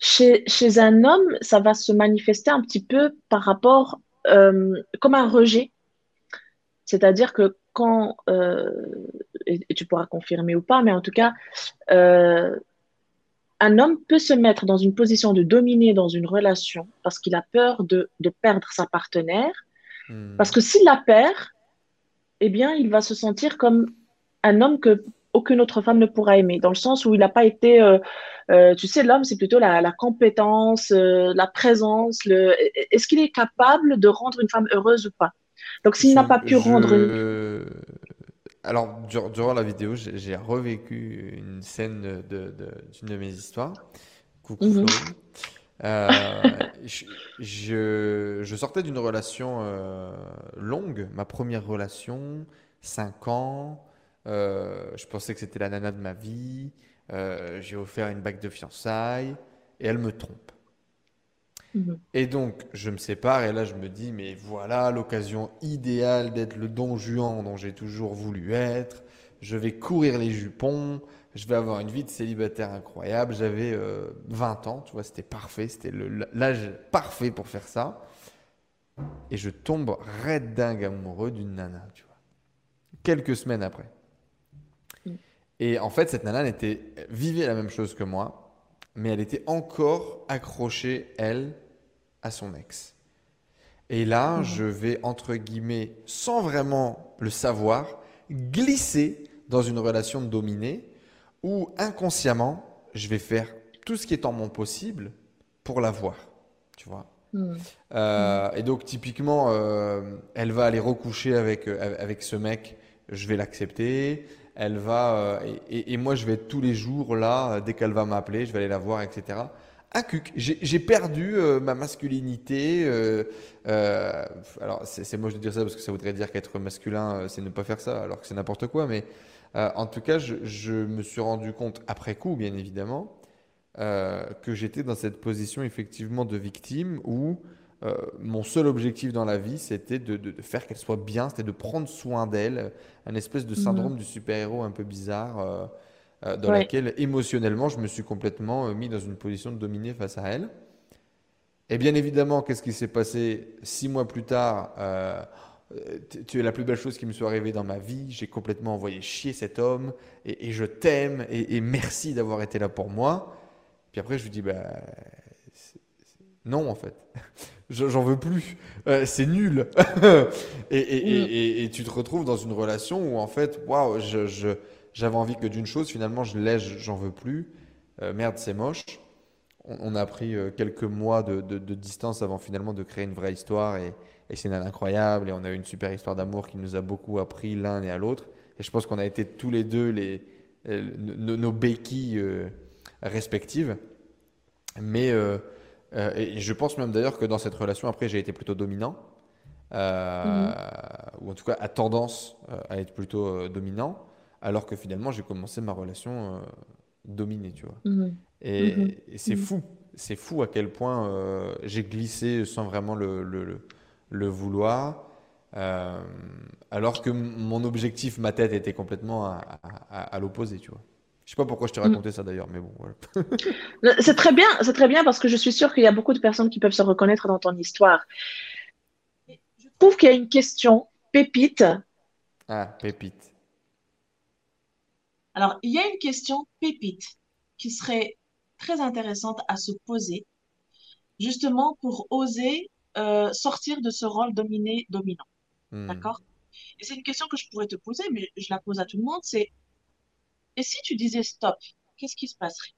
Chez, un homme, ça va se manifester un petit peu par rapport, euh, comme un rejet, C'est-à-dire que quand, euh, et, tu pourras confirmer ou pas, mais en tout cas, euh, un homme peut se mettre dans une position de dominer dans une relation parce qu'il a peur de, de, perdre sa partenaire. Hmm. Parce que s'il la perd, eh bien, il va se sentir comme un homme que aucune autre femme ne pourra aimer, dans le sens où il n'a pas été, euh, euh, tu sais, l'homme, c'est plutôt la, la compétence, euh, la présence, le... est-ce qu'il est capable de rendre une femme heureuse ou pas? Donc, s'il n'a pas pu rendre une... Alors, durant la vidéo, j'ai revécu une scène d'une de, de, de, mes histoires. Coucou mm je, je, sortais d'une relation longue, ma première relation, 5 ans. Euh, je pensais que c'était la nana de ma vie. Euh, j'ai offert une bague de fiançailles et elle me trompe. Mhm. Et donc, je me sépare et là, je me dis, mais voilà l'occasion idéale d'être le don Juan dont j'ai toujours voulu être. Je vais courir les jupons. Je vais avoir une vie de célibataire incroyable. J'avais 20 euh, ans, tu vois, c'était parfait. C'était l'âge parfait pour faire ça. Et je tombe raide dingue amoureux d'une nana, tu vois. Quelques semaines après. Et en fait, cette nana était, vivait la même chose que moi, mais elle était encore accrochée, elle, à son ex. Et là, mhm. je vais, entre guillemets, sans vraiment le savoir, glisser dans une relation de dominée où inconsciemment, je vais faire tout ce qui est en mon possible pour la voir. Tu vois mhm. Euh, et donc, typiquement, euh, elle va aller recoucher avec, euh, avec ce mec, je vais l'accepter elle va euh, et, moi je vais être tous les jours là euh, dès qu'elle va m'appeler, je vais aller la voir, etc. Un cuc, j'ai perdu euh, ma masculinité. alors c'est moche de dire ça parce que ça voudrait dire qu'être masculin c'est ne pas faire ça, alors que c'est n'importe quoi. Mais en tout cas, je, me suis rendu compte après coup, bien évidemment, que j'étais dans cette position effectivement de victime où euh, mon seul objectif dans la vie, c'était de, faire qu'elle soit bien, c'était de prendre soin d'elle, un espèce de syndrome mhm. du super-héros un peu bizarre, euh, euh, dans lequel émotionnellement, je me suis complètement mis dans une position de dominer face à elle. Et bien évidemment, qu'est-ce qui s'est passé six mois plus tard tu es la plus belle chose qui me soit arrivée dans ma vie. J'ai complètement envoyé chier cet homme et, je t'aime et, et, merci d'avoir été là pour moi. Puis après, je lui dis, bah, non, en fait. J'en veux plus. Euh, c'est nul. <laughs> et, et, et, tu te retrouves dans une relation où, en fait, waouh, j'avais envie que d'une chose, finalement, je l'ai, j'en veux plus. Euh, merde, c'est moche. On, a pris euh, quelques mois de, de, distance avant finalement de créer une vraie histoire. Et, c'est incroyable. Et on a eu une super histoire d'amour qui nous a beaucoup appris l'un et à l'autre. Et je pense qu'on a été tous les deux les, nos béquilles respectives. Mais euh, et je pense même d'ailleurs que dans cette relation, après, j'ai été plutôt dominant. Euh, mhm. Ou en tout cas, à tendance euh, à être plutôt dominant. Alors que finalement, j'ai commencé ma relation dominée, tu vois. Mhm. Et, mhm. c'est fou. C'est fou à quel point j'ai glissé sans vraiment le, le, le, vouloir. alors que mon objectif, ma tête était complètement à, à l'opposé, tu vois. Je sais pas pourquoi je t'ai raconté ça d'ailleurs, mais bon. c'est très bien, c'est très bien parce que je suis sûre qu'il y a beaucoup de personnes qui peuvent se reconnaître dans ton histoire. Je trouve qu'il y a une question pépite. Ah, pépite. Alors, il y a une question pépite qui serait très intéressante à se poser, justement pour oser euh, sortir de ce rôle dominé-dominant. Hmm. D'accord? Et c'est une question que je pourrais te poser, mais je la pose à tout le monde, c'est et si tu disais stop, qu'est-ce qui se passerait?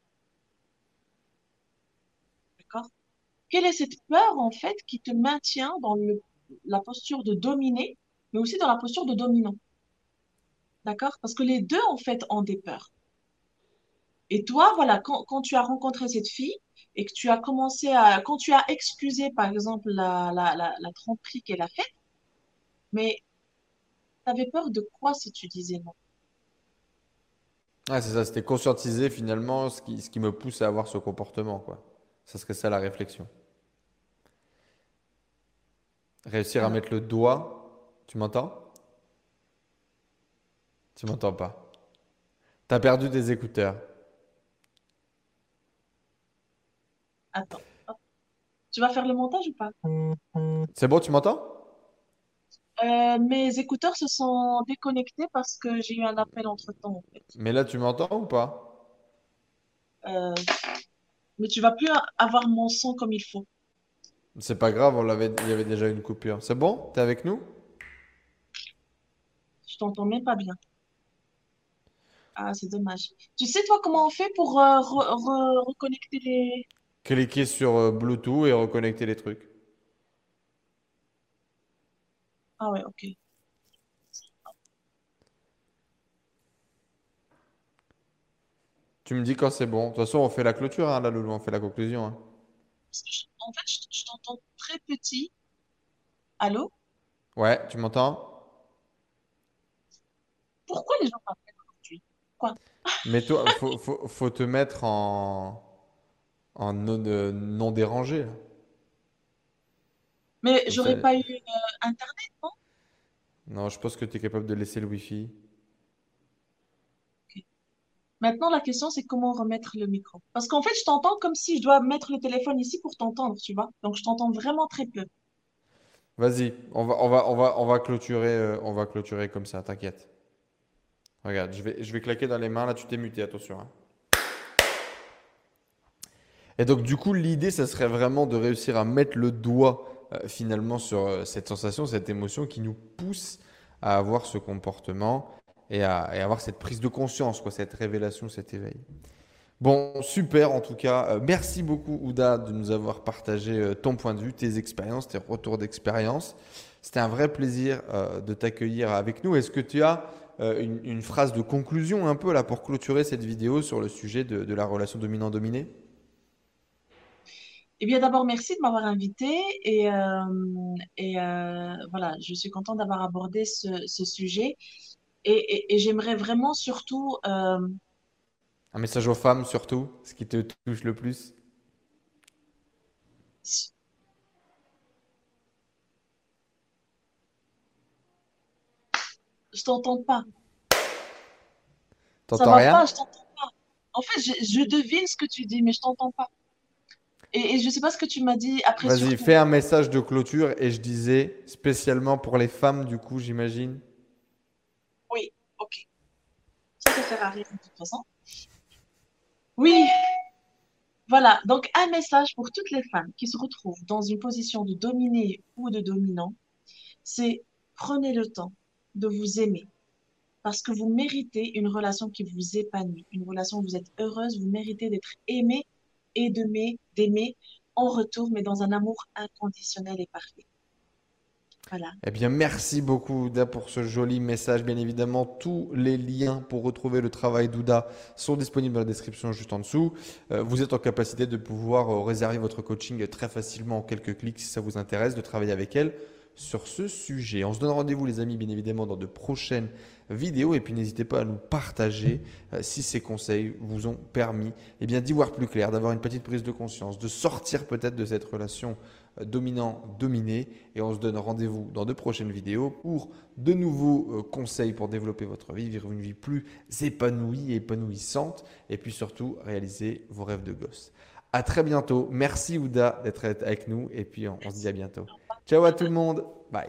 D'accord? Quelle est cette peur, en fait, qui te maintient dans la posture de dominer, mais aussi dans la posture de dominant? D'accord? Parce que les deux, en fait, ont des peurs. Et toi, voilà, quand, tu as rencontré cette fille et que tu as commencé à, quand tu as excusé, par exemple, la, la, la tromperie qu'elle a faite, mais tu avais peur de quoi si tu disais non? C'est ça, c'était conscientiser finalement ce qui, ce qui me pousse à avoir ce comportement, quoi. Ça serait ça la réflexion. Réussir à mettre le doigt. Tu m'entends? Tu m'entends pas? T'as perdu des écouteurs. Attends. Tu vas faire le montage ou pas? C'est bon, tu m'entends? Euh, mes écouteurs se sont déconnectés parce que j'ai eu un appel entre-temps, en fait. Mais là, tu m'entends ou pas? Euh, mais tu vas plus avoir mon son comme il faut. C'est pas grave, on l'avait, il y avait déjà une coupure. C'est bon? T'es avec nous? Je t'entends même pas bien. Ah, c'est dommage. Tu sais, toi, comment on fait pour euh, re- re- reconnecter les... Cliquez sur Bluetooth et reconnectez les trucs. Ah ouais, ok. Tu me dis quand c'est bon. De toute façon, on fait la clôture, hein, là, Loulou, on fait la conclusion. hein. Parce que je- en fait, je, je t'entends très petit. Allô? Ouais, tu m'entends? Pourquoi les gens m'appellent aujourd'hui? Quoi? Mais toi, faut, faut, faut te mettre en, en non, euh, non dérangé. là. Mais j'aurais pas eu euh, Internet, non? Non, je pense que tu es capable de laisser le Wi-Fi. Ok. Maintenant, la question, c'est comment remettre le micro. Parce qu'en fait, je t'entends comme si je dois mettre le téléphone ici pour t'entendre, tu vois. Donc, je t'entends vraiment très peu. Vas-y, on va, on va, on va, on va clôturer, euh, on va clôturer comme ça, t'inquiète. Regarde, je vais, je vais claquer dans les mains, là tu t'es muté, attention. hein. Et donc du coup, l'idée, ça serait vraiment de réussir à mettre le doigt finalement sur euh, cette sensation, cette émotion qui nous pousse à avoir ce comportement et à, avoir cette prise de conscience, quoi, cette révélation, cet éveil. Bon, super en tout cas. Euh, merci beaucoup Ouda de nous avoir partagé euh, ton point de vue, tes expériences, tes retours d'expérience. C'était un vrai plaisir euh, de t'accueillir avec nous. Est-ce que tu as euh, une, phrase de conclusion un peu là pour clôturer cette vidéo sur le sujet de, de la relation dominant-dominé? Eh bien, d'abord, merci de m'avoir invité et, euh, et euh, voilà, je suis contente d'avoir abordé ce, ce sujet et, et- et j'aimerais vraiment surtout, euh, Un message aux femmes surtout, ce qui te touche le plus? je t'entends pas, T'entends va rien? pas, je t'entends pas. En fait, je, je devine ce que tu dis, mais je t'entends pas. Et, et je sais pas ce que tu m'as dit après Vas-y, surtout. fais un message de clôture et je disais spécialement pour les femmes du coup, j'imagine. Oui, ok. Ça, sert à rien de toute façon. Oui, voilà. Donc, un message pour toutes les femmes qui se retrouvent dans une position de dominé ou de dominant, c'est prenez le temps de vous aimer parce que vous méritez une relation qui vous épanouit, une relation où vous êtes heureuse, vous méritez d'être aimé et d'aimer, d'aimer en retour, mais dans un amour inconditionnel et parfait. Voilà. Eh bien, merci beaucoup, Ouda, pour ce joli message. Bien évidemment, tous les liens pour retrouver le travail d'Ouda sont disponibles dans la description juste en dessous. Euh, vous êtes en capacité de pouvoir euh, réserver votre coaching très facilement en quelques clics si ça vous intéresse, de travailler avec elle sur ce sujet. On se donne rendez-vous, les amis, bien évidemment, dans de prochaines vidéos. Et puis, n'hésitez pas à nous partager euh, si ces conseils vous ont permis eh d'y voir plus clair, d'avoir une petite prise de conscience, de sortir peut-être de cette relation euh, dominant-dominé. Et on se donne rendez-vous dans de prochaines vidéos pour de nouveaux euh, conseils pour développer votre vie, vivre une vie plus épanouie et épanouissante. Et puis surtout, réaliser vos rêves de gosse. À très bientôt. Merci Ouda d'être avec nous. Et puis on on se dit à bientôt. Ciao à tout le monde. Bye.